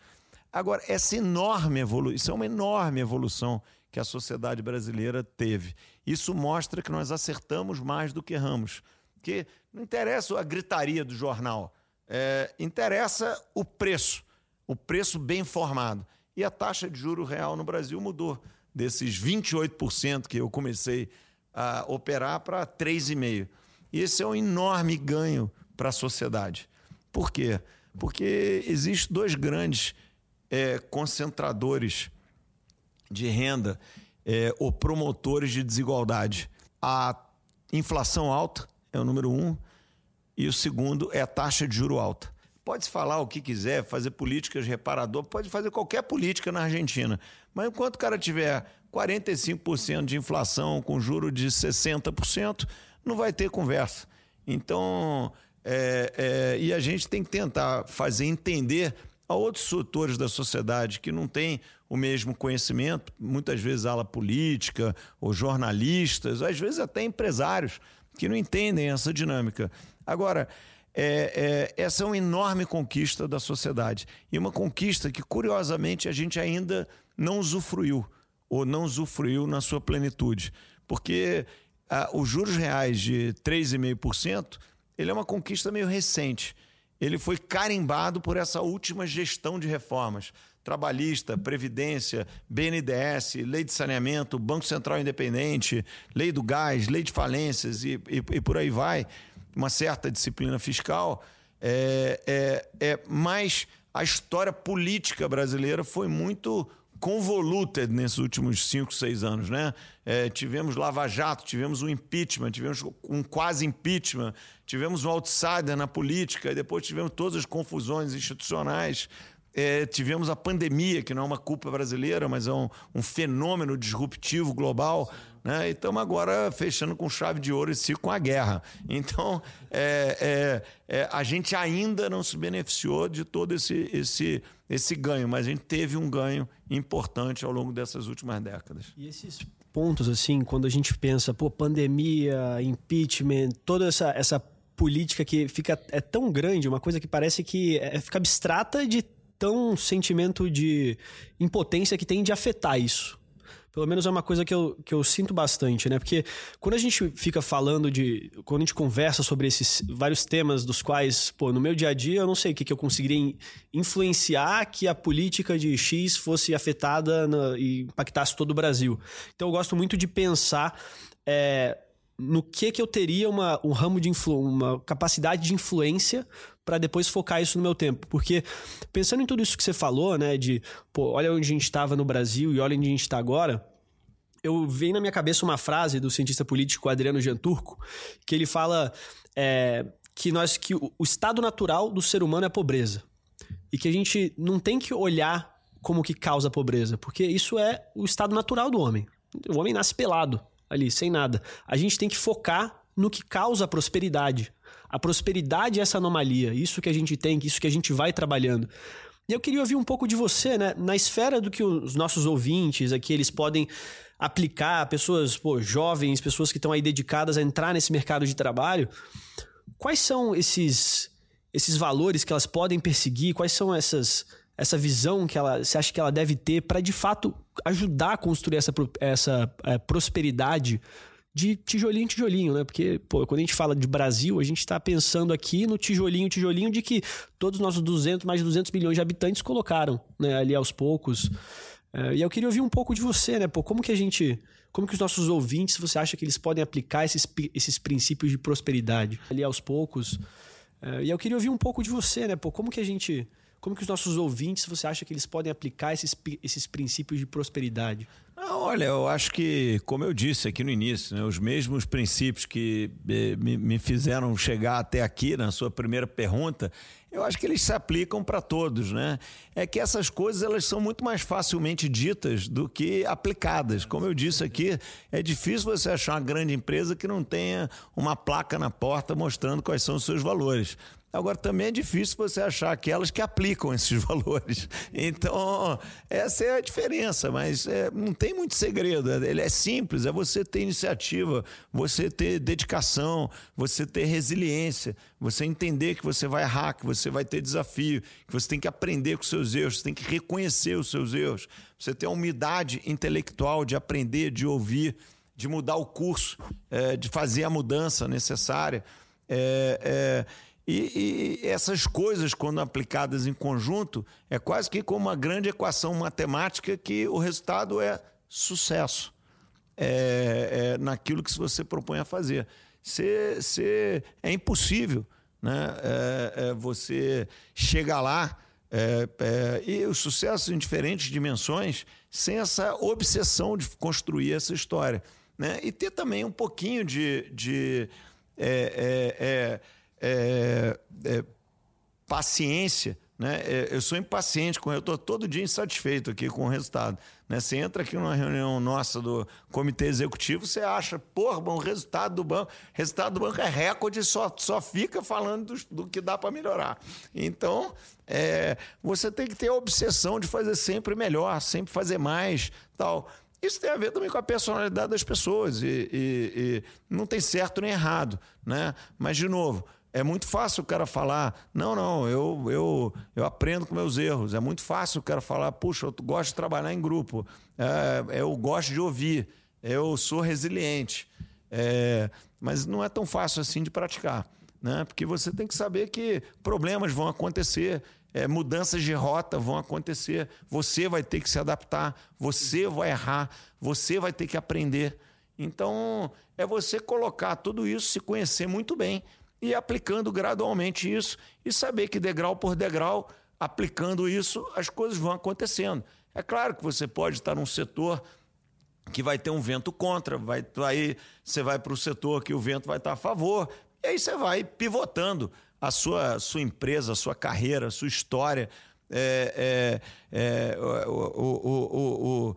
Agora, essa enorme evolução, é uma enorme evolução que a sociedade brasileira teve. Isso mostra que nós acertamos mais do que erramos. Porque não interessa a gritaria do jornal, é, interessa o preço, o preço bem formado. E a taxa de juro real no Brasil mudou. desses 28% que eu comecei a operar para 3,5%. E esse é um enorme ganho para a sociedade. Por quê? Porque existem dois grandes é, concentradores de renda é, ou promotores de desigualdade. A inflação alta é o número um, e o segundo é a taxa de juro alta. Pode-se falar o que quiser, fazer políticas reparador, pode fazer qualquer política na Argentina. Mas enquanto o cara tiver 45% de inflação com juro de 60%, não vai ter conversa. Então, é, é, e a gente tem que tentar fazer entender a outros setores da sociedade que não têm o mesmo conhecimento, muitas vezes ala política ou jornalistas, às vezes até empresários que não entendem essa dinâmica. Agora, é, é, essa é uma enorme conquista da sociedade. E uma conquista que, curiosamente, a gente ainda não usufruiu, ou não usufruiu na sua plenitude. Porque ah, os juros reais de 3,5%, ele é uma conquista meio recente. Ele foi carimbado por essa última gestão de reformas. Trabalhista, Previdência, BNDES, Lei de Saneamento, Banco Central Independente, Lei do Gás, Lei de Falências e, e, e por aí vai uma certa disciplina fiscal, é, é, é, mas a história política brasileira foi muito convoluted nesses últimos cinco, seis anos, né? É, tivemos Lava Jato, tivemos um impeachment, tivemos um quase impeachment, tivemos um outsider na política e depois tivemos todas as confusões institucionais. É, tivemos a pandemia, que não é uma culpa brasileira, mas é um, um fenômeno disruptivo global. Né? E estamos agora fechando com chave de ouro esse com a guerra. Então, é, é, é, a gente ainda não se beneficiou de todo esse, esse, esse ganho, mas a gente teve um ganho importante ao longo dessas últimas décadas. E esses pontos, assim, quando a gente pensa, pô, pandemia, impeachment, toda essa, essa política que fica é tão grande, uma coisa que parece que é, fica abstrata de tão sentimento de impotência que tem de afetar isso. Pelo menos é uma coisa que eu, que eu sinto bastante, né? Porque quando a gente fica falando de. Quando a gente conversa sobre esses vários temas dos quais, pô, no meu dia a dia eu não sei o que, que eu conseguiria influenciar que a política de X fosse afetada e impactasse todo o Brasil. Então eu gosto muito de pensar. É, no que que eu teria uma, um ramo de influ, uma capacidade de influência para depois focar isso no meu tempo. Porque pensando em tudo isso que você falou, né, de, pô, olha onde a gente estava no Brasil e olha onde a gente está agora, eu vejo na minha cabeça uma frase do cientista político Adriano Janturco, que ele fala é, que nós que o estado natural do ser humano é a pobreza. E que a gente não tem que olhar como que causa a pobreza, porque isso é o estado natural do homem. O homem nasce pelado ali, sem nada. A gente tem que focar no que causa a prosperidade. A prosperidade é essa anomalia, isso que a gente tem, isso que a gente vai trabalhando. E eu queria ouvir um pouco de você, né? Na esfera do que os nossos ouvintes aqui, eles podem aplicar, pessoas pô, jovens, pessoas que estão aí dedicadas a entrar nesse mercado de trabalho. Quais são esses, esses valores que elas podem perseguir? Quais são essas essa visão que ela, você acha que ela deve ter para de fato ajudar a construir essa, essa é, prosperidade de tijolinho em tijolinho, né? Porque, pô, quando a gente fala de Brasil, a gente está pensando aqui no tijolinho, tijolinho de que todos os nossos 200, mais de 200 milhões de habitantes colocaram, né, ali aos poucos. É, e eu queria ouvir um pouco de você, né? Pô, como que a gente, como que os nossos ouvintes, você acha que eles podem aplicar esses, esses princípios de prosperidade ali aos poucos? É, e eu queria ouvir um pouco de você, né? Pô, como que a gente como que os nossos ouvintes, você acha que eles podem aplicar esses, esses princípios de prosperidade? Não, olha, eu acho que, como eu disse aqui no início, né, os mesmos princípios que eh, me, me fizeram chegar até aqui na sua primeira pergunta, eu acho que eles se aplicam para todos, né? É que essas coisas elas são muito mais facilmente ditas do que aplicadas. Como eu disse aqui, é difícil você achar uma grande empresa que não tenha uma placa na porta mostrando quais são os seus valores. Agora, também é difícil você achar aquelas que aplicam esses [LAUGHS] valores. Então, essa é a diferença, mas é, não tem muito segredo. Ele é simples: é você ter iniciativa, você ter dedicação, você ter resiliência, você entender que você vai errar, que você vai ter desafio, que você tem que aprender com seus erros, você tem que reconhecer os seus erros, você ter a humildade intelectual de aprender, de ouvir, de mudar o curso, é, de fazer a mudança necessária. É, é, e, e, essas coisas, quando aplicadas em conjunto, é quase que como uma grande equação matemática que o resultado é sucesso é, é, naquilo que você propõe a fazer. Cê, cê, é impossível né? É, é, você chegar lá é, é, e o sucesso em diferentes dimensões sem essa obsessão de construir essa história. Né? E ter também um pouquinho de, de é, paciência né? É, eu sou impaciente com eu estou todo dia insatisfeito aqui com o resultado. Né? Você entra aqui numa reunião nossa do comitê executivo, você acha, porra, bom, resultado do banco, resultado do banco é recorde, só, só fica falando do, do que dá para melhorar. Então, é, você tem que ter a obsessão de fazer sempre melhor, sempre fazer mais, tal. Isso tem a ver também com a personalidade das pessoas e, e, e não tem certo nem errado, né? Mas de novo, é muito fácil o cara falar, não, não, eu, eu, eu aprendo com meus erros. É muito fácil o cara falar, puxa, eu gosto de trabalhar em grupo, é, eu gosto de ouvir, eu sou resiliente. É, mas não é tão fácil assim de praticar, né? Porque você tem que saber que problemas vão acontecer, é, mudanças de rota vão acontecer, você vai ter que se adaptar, você vai errar, você vai ter que aprender. Então, é você colocar tudo isso, se conhecer muito bem e aplicando gradualmente isso e saber que degrau por degrau, aplicando isso, as coisas vão acontecendo. É claro que você pode estar num setor que vai ter um vento contra, vai, aí você vai para o setor que o vento vai estar a favor, e aí você vai pivotando a sua, sua empresa, a sua carreira, a sua história. É, é, é, o, o, o, o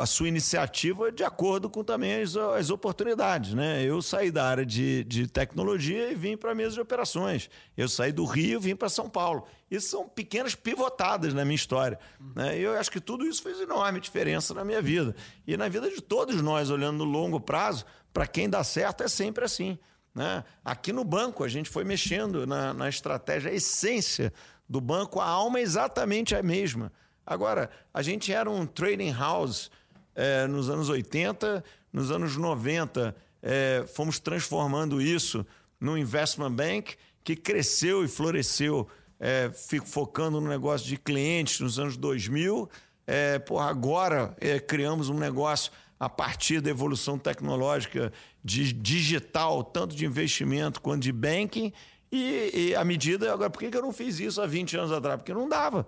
a sua iniciativa de acordo com também as, as oportunidades. Né? Eu saí da área de, de tecnologia e vim para a mesa de operações. Eu saí do Rio e vim para São Paulo. Isso são pequenas pivotadas na minha história. Né? E eu acho que tudo isso fez enorme diferença na minha vida. E na vida de todos nós, olhando no longo prazo, para quem dá certo é sempre assim. Né? Aqui no banco, a gente foi mexendo na, na estratégia, a essência do banco, a alma é exatamente a mesma. Agora, a gente era um trading house é, nos anos 80, nos anos 90, é, fomos transformando isso num investment bank que cresceu e floresceu, é, focando no negócio de clientes nos anos 2000. É, agora é, criamos um negócio a partir da evolução tecnológica de digital, tanto de investimento quanto de banking. E, e à medida. Agora, por que eu não fiz isso há 20 anos atrás? Porque não dava.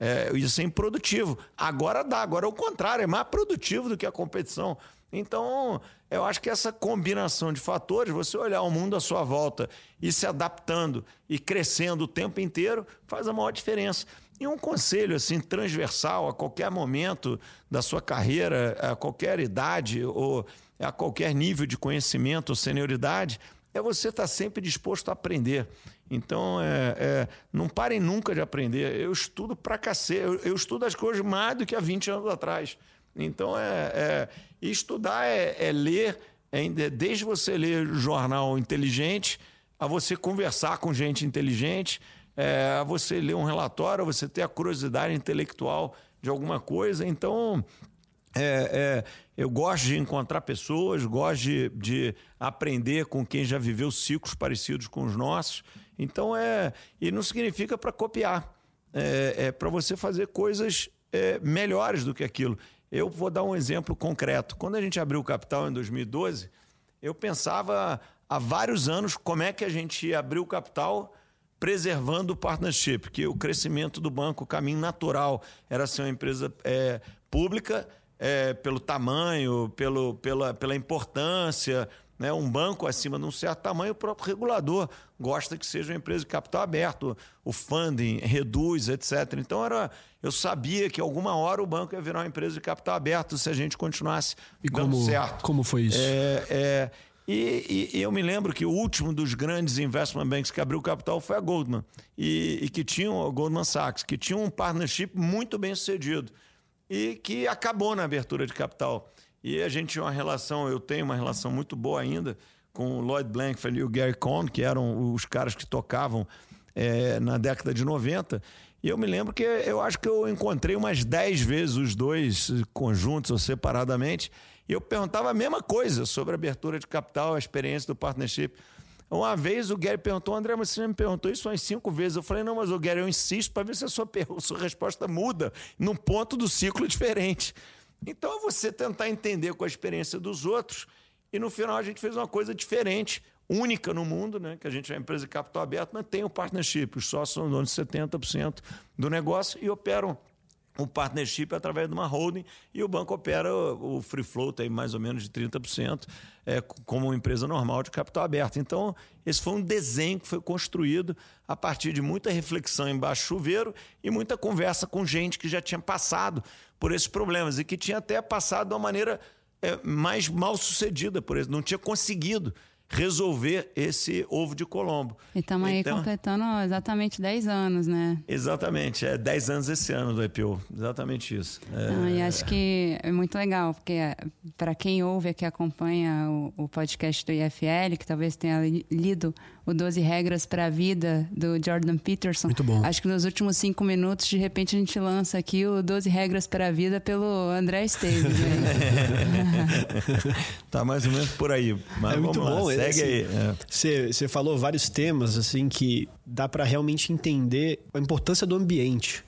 É, isso é improdutivo. Agora dá, agora é o contrário, é mais produtivo do que a competição. Então, eu acho que essa combinação de fatores, você olhar o mundo à sua volta e se adaptando e crescendo o tempo inteiro, faz a maior diferença. E um conselho assim transversal a qualquer momento da sua carreira, a qualquer idade ou a qualquer nível de conhecimento ou senioridade, é você estar sempre disposto a aprender. Então, é, é, não parem nunca de aprender. Eu estudo pra cacete. Eu, eu, estudo as coisas mais do que há 20 anos atrás. Então, é, é estudar é, é ler, é, desde você ler jornal inteligente, a você conversar com gente inteligente, é, a você ler um relatório, a você ter a curiosidade intelectual de alguma coisa. Então, é, é, eu gosto de encontrar pessoas, gosto de, de, aprender com quem já viveu ciclos parecidos com os nossos. Então é. E não significa para copiar. É, é para você fazer coisas é, melhores do que aquilo. Eu vou dar um exemplo concreto. Quando a gente abriu o capital em 2012, eu pensava há vários anos como é que a gente ia abrir o capital preservando o partnership, que o crescimento do banco, o caminho natural era ser uma empresa é, pública é, pelo tamanho, pelo, pela, pela importância. Né? Um banco acima de um certo tamanho, o próprio regulador gosta que seja uma empresa de capital aberto, o funding reduz, etc. Então era, eu sabia que alguma hora o banco ia virar uma empresa de capital aberto se a gente continuasse e dando como, certo. Como foi isso? É, é, e, e, eu me lembro que o último dos grandes investment banks que abriu capital foi a Goldman, e, e que tinha o Goldman Sachs, que tinha um partnership muito bem sucedido e que acabou na abertura de capital. E a gente tinha uma relação, eu tenho uma relação muito boa ainda com o Lloyd Blankfein e o Gary Cohn, que eram os caras que tocavam é, na década de 90. E eu me lembro que eu acho que eu encontrei umas 10 vezes os dois conjuntos ou separadamente, e eu perguntava a mesma coisa sobre a abertura de capital, a experiência do partnership. Uma vez o Gary perguntou, André, mas você me perguntou isso umas cinco vezes. Eu falei, não, mas o Gary, eu insisto para ver se a sua, [LAUGHS] sua resposta muda num ponto do ciclo [LAUGHS] diferente. Então é você tentar entender com a experiência dos outros. E no final a gente fez uma coisa diferente, única no mundo, né? que a gente é uma empresa de capital aberto, mas tem o partnership. Os sócios são donos de 70% do negócio e operam o partnership através de uma holding e o banco opera o free float aí mais ou menos de 30%, é, como uma empresa normal de capital aberto. Então, esse foi um desenho que foi construído a partir de muita reflexão embaixo chuveiro e muita conversa com gente que já tinha passado por esses problemas e que tinha até passado de uma maneira é, mais mal sucedida, por isso, não tinha conseguido resolver esse ovo de Colombo. E estamos aí então, completando exatamente 10 anos, né? Exatamente, é 10 anos esse ano do IPO, exatamente isso. É... E acho que é muito legal, porque é, para quem ouve aqui, acompanha o, o, podcast do IFL, que talvez tenha lido o 12 Regras para a Vida, do Jordan Peterson. Muito bom. Acho que nos últimos cinco minutos, de repente, a gente lança aqui o 12 Regras para a Vida pelo André Esteves. [LAUGHS] tá mais ou menos por aí. Mas é muito lá, bom. Segue assim, aí. Você é. falou vários temas assim que dá para realmente entender a importância do ambiente.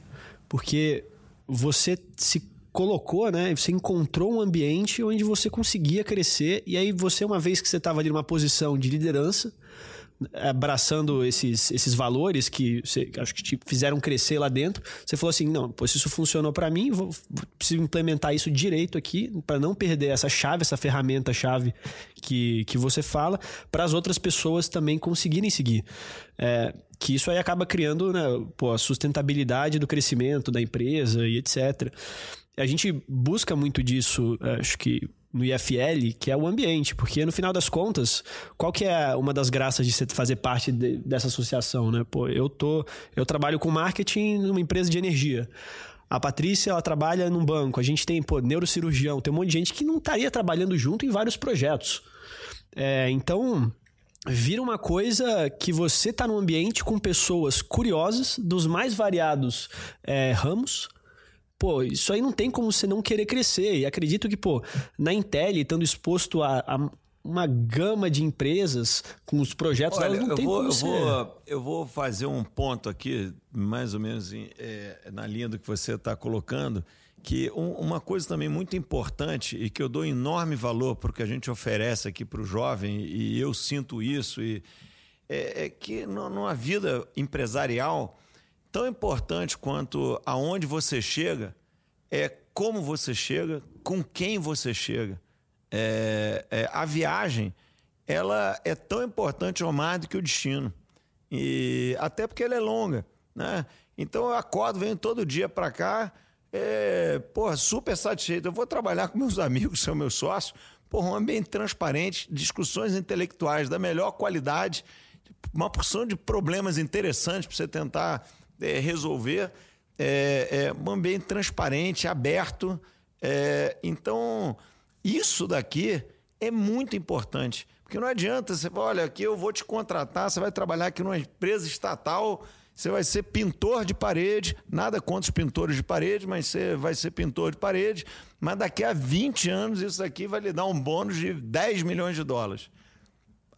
Porque você se colocou, né? Você encontrou um ambiente onde você conseguia crescer e aí você uma vez que você estava ali numa posição de liderança, abraçando esses, esses valores que você, acho que te fizeram crescer lá dentro, você falou assim: não, pois isso funcionou para mim, vou, preciso implementar isso direito aqui para não perder essa chave, essa ferramenta-chave que, que você fala, para as outras pessoas também conseguirem seguir. É, que isso aí acaba criando né, pô, a sustentabilidade do crescimento da empresa e etc. A gente busca muito disso, acho que no IFL, que é o ambiente, porque no final das contas, qual que é uma das graças de você fazer parte de, dessa associação, né? Pô, eu tô, eu trabalho com marketing numa empresa de energia. A Patrícia, ela trabalha num banco. A gente tem, pô, neurocirurgião, tem um monte de gente que não estaria trabalhando junto em vários projetos. É, então, vira uma coisa que você está num ambiente com pessoas curiosas dos mais variados é, ramos, pô, isso aí não tem como você não querer crescer. E acredito que, pô, na Intel, estando exposto a, a uma gama de empresas com os projetos Olha, não eu tem vou, como eu ser. Vou, eu vou fazer um ponto aqui, mais ou menos em, é, na linha do que você está colocando, que um, uma coisa também muito importante e que eu dou enorme valor para o que a gente oferece aqui para o jovem, e eu sinto isso, e, é, é que numa vida empresarial tão importante quanto aonde você chega é como você chega, com quem você chega. É, é, a viagem ela é tão importante ou mais do que o destino. E até porque ela é longa, né? Então eu acordo, venho todo dia para cá, é, porra, super satisfeito. Eu vou trabalhar com meus [LAUGHS] amigos, são meus sócios, porra, um ambiente transparente, discussões intelectuais da melhor qualidade, uma porção de problemas interessantes para você tentar é, resolver. É, é, um ambiente transparente, aberto. É, então, isso daqui é muito importante. Porque não adianta você falar, olha, aqui eu vou te contratar, você vai trabalhar aqui numa empresa estatal, você vai ser pintor de parede, nada contra os pintores de parede, mas você vai ser pintor de parede, mas daqui a 20 anos isso aqui vai lhe dar um bônus de 10 milhões de dólares.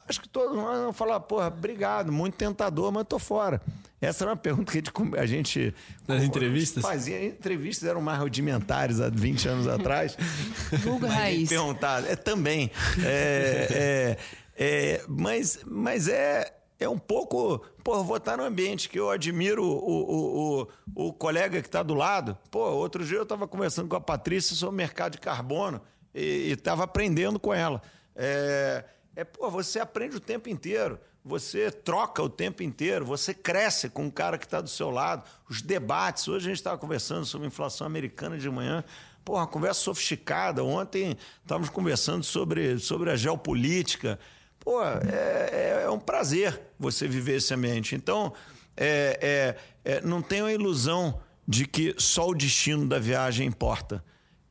Acho que todos nós vão falar, porra, obrigado, muito tentador, mas tô fora. Essa era uma pergunta que a gente. Nas entrevistas? Fazia. Entrevistas eram mais rudimentares há 20 anos atrás. [LAUGHS] Vulgo raiz. Perguntar. É também. É, é, é, mas, mas é, é um pouco. Pô, vou estar no ambiente que eu admiro o, o, o, o colega que está do lado. Pô, outro dia eu estava conversando com a Patrícia sobre o mercado de carbono e estava aprendendo com ela. É, é, pô, você aprende o tempo inteiro, você troca o tempo inteiro, você cresce com o cara que está do seu lado. Os debates, hoje a gente estava conversando sobre inflação americana de manhã, pô, uma conversa sofisticada. Ontem estávamos conversando sobre, sobre a geopolítica. Pô, é, é, é um prazer você viver esse ambiente. Então, é, é, é, não tenho a ilusão de que só o destino da viagem importa.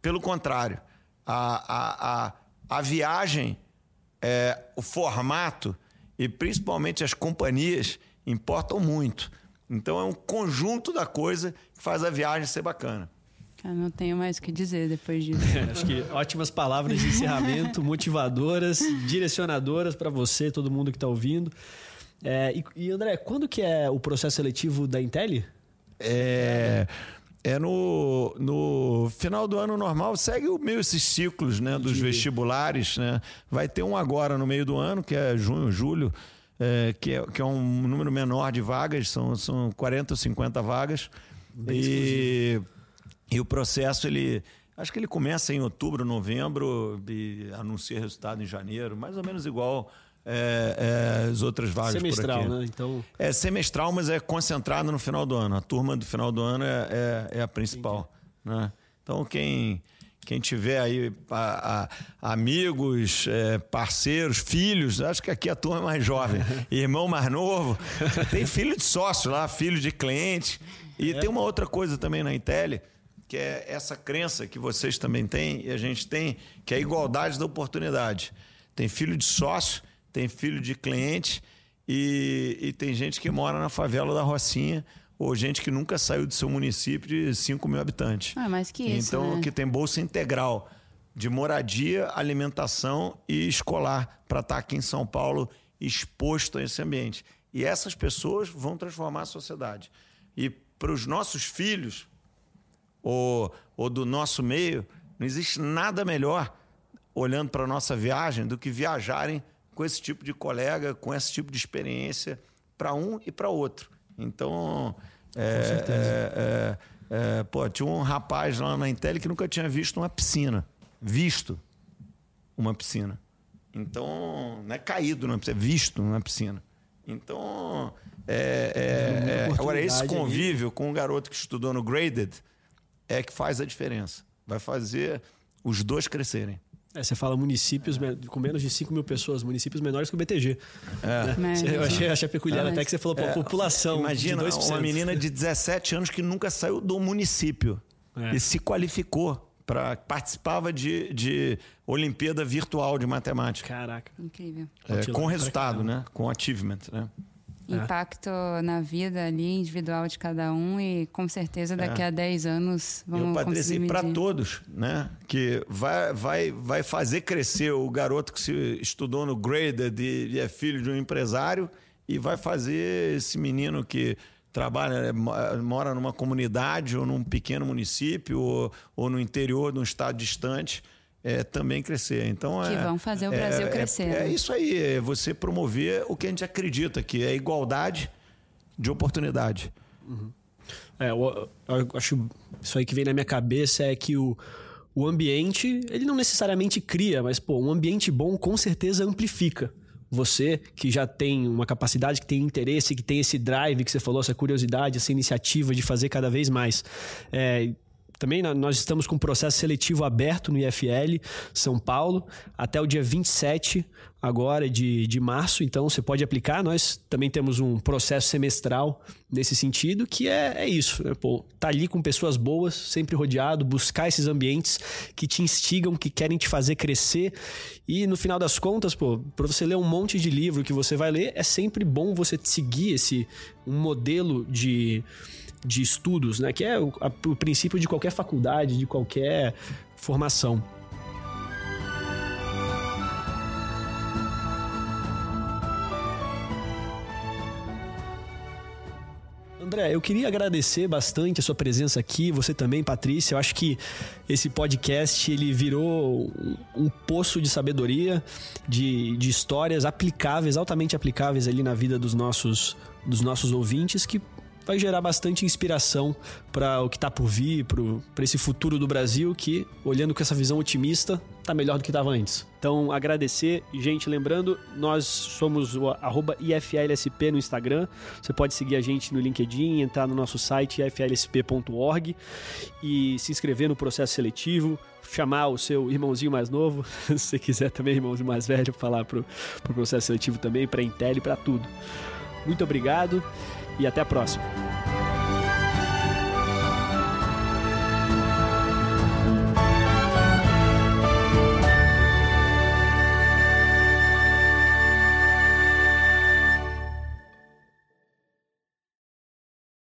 Pelo contrário, a, a, a, a viagem é, o formato e principalmente as companhias importam muito. Então é um conjunto da coisa que faz a viagem ser bacana. Eu não tenho mais o que dizer depois disso. [LAUGHS] acho que ótimas palavras de encerramento, [LAUGHS] motivadoras, direcionadoras para você, todo mundo que está ouvindo. É, e, e, André, quando que é o processo seletivo da Intel? É, é no, no final do ano normal, segue meio esses ciclos né, dos vestibulares. Né? Vai ter um agora no meio do ano, que é junho, julho, é, que, é, que é um número menor de vagas, são, são 40 ou 50 vagas. e, e o processo, ele. Acho que ele começa em outubro, novembro e anuncia resultado em janeiro, mais ou menos igual é, é, as outras vagas semestral, por aqui. né? Então... É semestral, mas é concentrado no final do ano. A turma do final do ano é, é, é a principal. Né? Então, quem, quem tiver aí a, a, amigos, é, parceiros, filhos, acho que aqui a turma é mais jovem, [LAUGHS] irmão mais novo, tem filho de sócio lá, filho de cliente. E tem uma outra coisa também na Intel, que é essa crença que vocês também têm e a gente tem, que é a igualdade da oportunidade. Tem filho de sócio tem filho de cliente e, e tem gente que mora na favela da Rocinha ou gente que nunca saiu do seu município de 5 mil habitantes. Ah, mais que isso. Então, né? que tem bolsa integral de moradia, alimentação e escolar para estar tá aqui em São Paulo exposto a esse ambiente. E essas pessoas vão transformar a sociedade. E para os nossos filhos, ou, ou do nosso meio, não existe nada melhor, olhando para a nossa viagem, do que viajarem com esse tipo de colega, com esse tipo de experiência para um e para outro. Então, é, é, é, é, pô, tinha um rapaz lá na Intel que nunca tinha visto uma piscina. Visto uma piscina. Então, não é caído numa piscina, é visto numa piscina. Então, é, é, agora esse convívio ali. com um garoto que estudou no Graded é que faz a diferença. Vai fazer os dois crescerem. É, você fala municípios com menos de 5 mil pessoas, municípios menores que o BTG. É. Né? Eu achei, achei peculiar até que você falou, pô, é. população. Imagina uma menina de 17 anos que nunca saiu do município é. e se qualificou para participava de, de Olimpíada Virtual de Matemática. Caraca. Incrível. É, com resultado, né? Com achievement, né? É. impacto é. na vida ali individual de cada um e com certeza daqui é. a 10 anos vamos e, Patrícia, e para todos, né, que vai, vai, vai fazer crescer o garoto que se estudou no Graded e, e é filho de um empresário e vai fazer esse menino que trabalha, mora numa comunidade ou num pequeno município ou, ou no interior de um estado distante é, também crescer. Então, que é, vão fazer o Brasil é, crescer. É, é, isso aí, é você promover o que a gente acredita, que é igualdade de oportunidade. Uhum. É, eu, eu, acho isso aí que vem na minha cabeça é que o, o ambiente, ele não necessariamente cria, mas pô, um ambiente bom com certeza amplifica. Você que já tem uma capacidade, que tem interesse, que tem esse drive que você falou, essa curiosidade, essa iniciativa de fazer cada vez mais. É, também nós estamos com um processo seletivo aberto no IFL São Paulo até o dia 27 agora de, de março, então você pode aplicar. Nós também temos um processo semestral nesse sentido, que é, é isso, né? Pô, tá ali com pessoas boas, sempre rodeado, buscar esses ambientes que te instigam, que querem te fazer crescer. E no final das contas, pô, para você ler um monte de livro que você vai ler, é sempre bom você seguir esse um modelo de de estudos, né? Que é o, a, o princípio de qualquer faculdade, de qualquer formação. André, eu queria agradecer bastante a sua presença aqui, você também, Patrícia. Eu acho que esse podcast ele virou um, poço de sabedoria, de, de histórias aplicáveis, altamente aplicáveis ali na vida dos nossos, dos nossos ouvintes, que vai gerar bastante inspiração para o que está por vir, para esse futuro do Brasil que, olhando com essa visão otimista, está melhor do que estava antes. Então, agradecer. Gente, lembrando, nós somos o IFLSP no Instagram. Você pode seguir a gente no LinkedIn, entrar no nosso site iflsp.org e se inscrever no processo seletivo, chamar o seu irmãozinho mais novo, [LAUGHS] se quiser também, irmãozinho mais velho, falar para o pro processo seletivo também, para Intel e para tudo. Muito obrigado e até a próxima.